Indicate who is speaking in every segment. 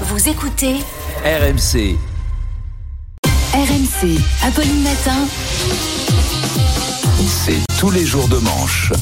Speaker 1: Vous écoutez
Speaker 2: RMC.
Speaker 1: RMC, Apolline Matin.
Speaker 2: C'est tous les jours de manche.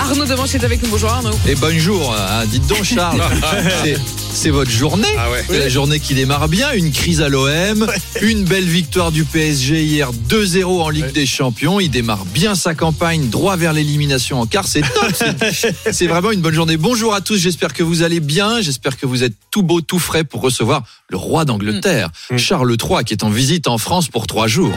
Speaker 3: Arnaud Demanche est avec nous. Bonjour Arnaud.
Speaker 4: Et bonjour, hein, dites donc Charles, c'est- votre journée,
Speaker 5: Ah ouais.
Speaker 4: c'est la journée qui démarre bien, une crise à l'OM, une belle victoire du PSG hier 2-0 en Ligue des Champions, il démarre bien sa campagne, droit vers l'élimination en quart, c'est top, c'est- c'est vraiment une bonne journée. Bonjour à tous, j'espère que vous allez bien, j'espère que vous êtes tout beau, tout frais pour recevoir le roi d'Angleterre, Charles III, qui est en visite en France pour trois jours.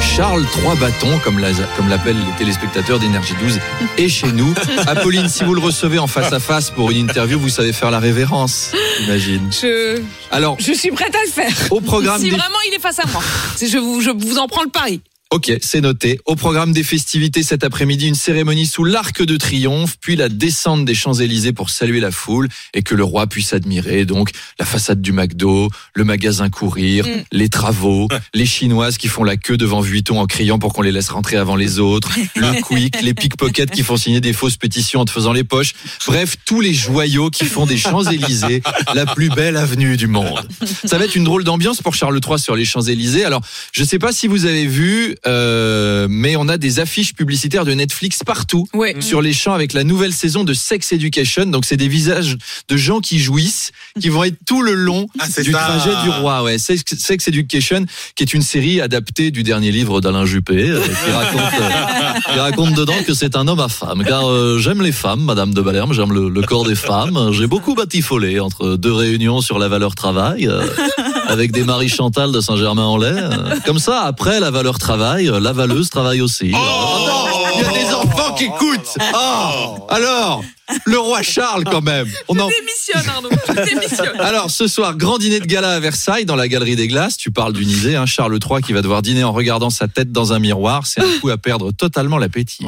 Speaker 4: Charles trois bâtons, comme la- comme l'appellent les téléspectateurs d'Énergie 12, est chez nous. Apolline, si vous le recevez en face à face pour une interview, vous savez faire la révérence, j'imagine.
Speaker 3: Je,
Speaker 4: Alors,
Speaker 3: je suis prête à le faire.
Speaker 4: au programme
Speaker 3: Si
Speaker 4: des...
Speaker 3: vraiment il est face à moi. Je vous, je vous en prends le pari.
Speaker 4: Ok, c'est noté. Au programme des festivités cet après-midi, une cérémonie sous l'arc de triomphe, puis la descente des Champs-Élysées pour saluer la foule et que le roi puisse admirer donc la façade du McDo, le magasin courir,
Speaker 3: Mm.
Speaker 4: les travaux, les Chinoises qui font la queue devant Vuitton en criant pour qu'on les laisse rentrer avant les autres, le quick, les pickpockets qui font signer des fausses pétitions en te faisant les poches. Bref, tous les joyaux qui font des Champs-Élysées la plus belle avenue du monde. Ça va être une drôle d'ambiance pour Charles III sur les Champs-Élysées. Alors, je sais pas si vous avez vu, euh, mais on a des affiches publicitaires de Netflix partout
Speaker 3: Ouais.
Speaker 4: sur les champs avec la nouvelle saison de Sex Education. Donc, c'est des visages de gens qui jouissent, qui vont être tout le long
Speaker 5: Ah,
Speaker 4: du
Speaker 5: ça.
Speaker 4: trajet du roi. Ouais, Sex, Sex Education, qui est une série adaptée du dernier livre d'Alain Juppé, euh, qui raconte, euh, qui raconte dedans que c'est un homme à femme. Car euh, j'aime les femmes, Madame de Balherme, j'aime le, le corps des femmes. J'ai beaucoup batifolé entre deux réunions sur la valeur travail. Avec des Marie Chantal de Saint-Germain-en-Laye. Comme ça, après la valeur travail, la valeuse travaille aussi. Oh non, il y a des enfants qui écoutent. Oh, alors, le roi Charles quand même. On en
Speaker 3: Démissionne Arnaud. Démissionne.
Speaker 4: alors ce soir, grand dîner de gala à Versailles dans la galerie des glaces. Tu parles d'une idée, hein, Charles III qui va devoir dîner en regardant sa tête dans un miroir. C'est un coup à perdre totalement l'appétit.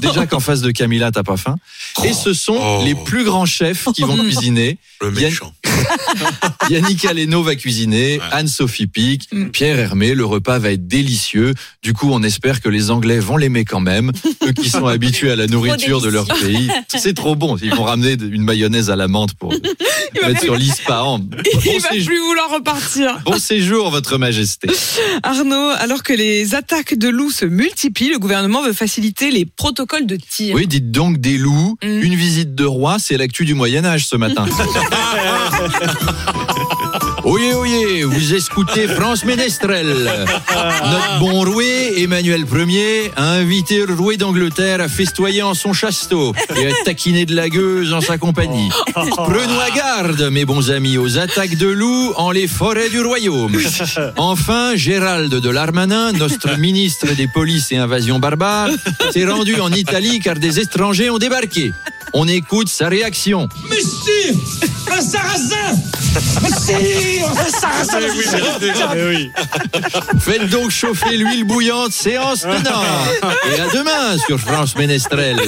Speaker 4: Déjà qu'en face de Camilla, t'as pas faim. Et ce sont
Speaker 5: Oh.
Speaker 4: les plus grands chefs qui vont cuisiner.
Speaker 5: Le
Speaker 4: Yann-
Speaker 5: méchant.
Speaker 4: Yannick Aleno va cuisiner, Anne-Sophie Pic, Pierre Hermé. Le repas va être délicieux. Du coup, on espère que les Anglais vont l'aimer quand même. Eux qui sont habitués à la nourriture de leur pays. C'est trop bon. Ils vont ramener une mayonnaise à la menthe pour mettre sur l'ispahan. Bon
Speaker 3: Il va
Speaker 4: séjour,
Speaker 3: plus vouloir repartir.
Speaker 4: bon séjour, Votre Majesté.
Speaker 3: Arnaud, alors que les attaques de loups se multiplient, le gouvernement veut faciliter les protocoles de tir.
Speaker 4: Oui, dites donc des loups.
Speaker 3: Mm.
Speaker 4: Une visite de roi, c'est l'actu du Moyen-Âge ce matin. Oyez, oyez, vous écoutez France Ménestrel. Notre bon roué, Emmanuel Ier, a invité le roué d'Angleterre à festoyer en son chasteau et à taquiner de la gueuse en sa compagnie. Prenons garde, mes bons amis, aux attaques de loups en les forêts du royaume. Enfin, Gérald de Larmanin, notre ministre des polices et invasions barbares, s'est rendu en Italie car des étrangers ont débarqué. On écoute sa réaction.
Speaker 6: Monsieur Un sarrasin Monsieur Un sarrasin
Speaker 4: Faites donc chauffer l'huile bouillante, séance tenante. Et à demain sur France Ménestrel.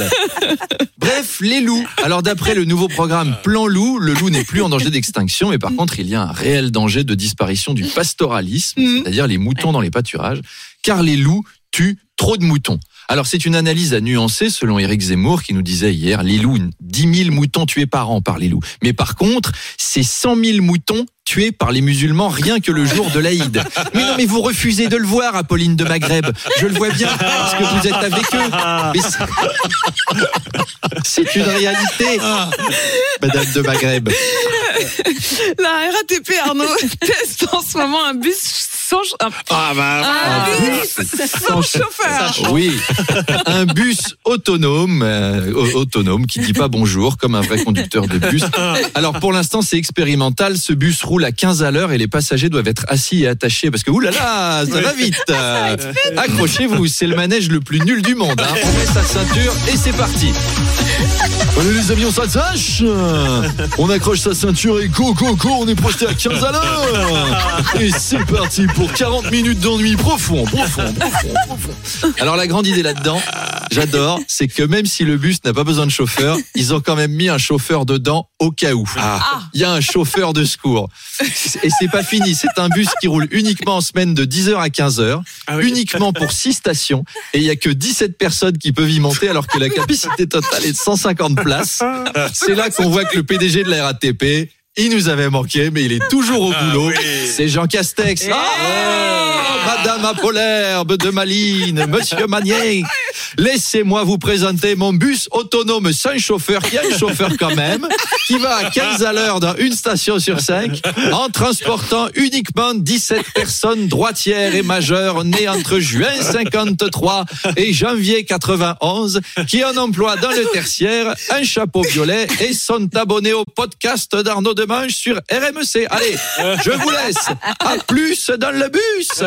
Speaker 4: Bref, les loups. Alors d'après le nouveau programme Plan Loup, le loup n'est plus en danger d'extinction, mais par contre il y a un réel danger de disparition du pastoralisme, c'est-à-dire les moutons dans les pâturages, car les loups tuent trop de moutons. Alors c'est une analyse à nuancer selon Éric Zemmour qui nous disait hier, les loups, 10 000 moutons tués par an par les loups. Mais par contre, c'est 100 000 moutons tués par les musulmans rien que le jour de l'Aïd. Mais non, mais vous refusez de le voir, Apolline de Maghreb. Je le vois bien, parce que vous êtes avec eux. C'est une réalité, Madame de Maghreb.
Speaker 3: La RATP, Arnaud, teste en ce moment un bus sans, un,
Speaker 5: Ah bah.
Speaker 3: un bus sans chauffeur.
Speaker 4: Oui, un bus autonome, euh, au- autonome qui dit pas bonjour comme un vrai conducteur de bus. Alors pour l'instant c'est expérimental. Ce bus roule à 15 à l'heure et les passagers doivent être assis et attachés parce que oulala, ça va vite. Euh, Accrochez-vous, c'est le manège le plus nul du monde. hein. On met sa ceinture et c'est parti. Allez les amis, on s'attache On accroche sa ceinture et go, go, go, on est projeté à 15 à l'heure Et c'est parti pour 40 minutes d'ennui profond, profond, profond, profond. Alors la grande idée là-dedans, j'adore, c'est que même si le bus n'a pas besoin de chauffeur, ils ont quand même mis un chauffeur dedans au cas où. Il y a un chauffeur de secours. Et c'est pas fini, c'est un bus qui roule uniquement en semaine de 10h à 15h, uniquement pour 6 stations, et il y a que 17 personnes qui peuvent y monter alors que la capacité totale est de 150 places. C'est là qu'on voit que le PDG de la RATP il nous avait manqué, mais il est toujours au
Speaker 5: Ah
Speaker 4: boulot.
Speaker 5: oui.
Speaker 4: C'est Jean Castex. Ah, Madame Apollerbe de Malines, Monsieur Magnier. Laissez-moi vous présenter mon bus autonome sans chauffeur, qui a un chauffeur quand même, qui va à 15 à l'heure dans une station sur 5, en transportant uniquement 17 personnes droitières et majeures nées entre juin 53 et janvier 91, qui en emploient dans le tertiaire un chapeau violet et sont abonnés au podcast d'Arnaud Demange sur RMC. Allez, je vous laisse. À plus dans le bus.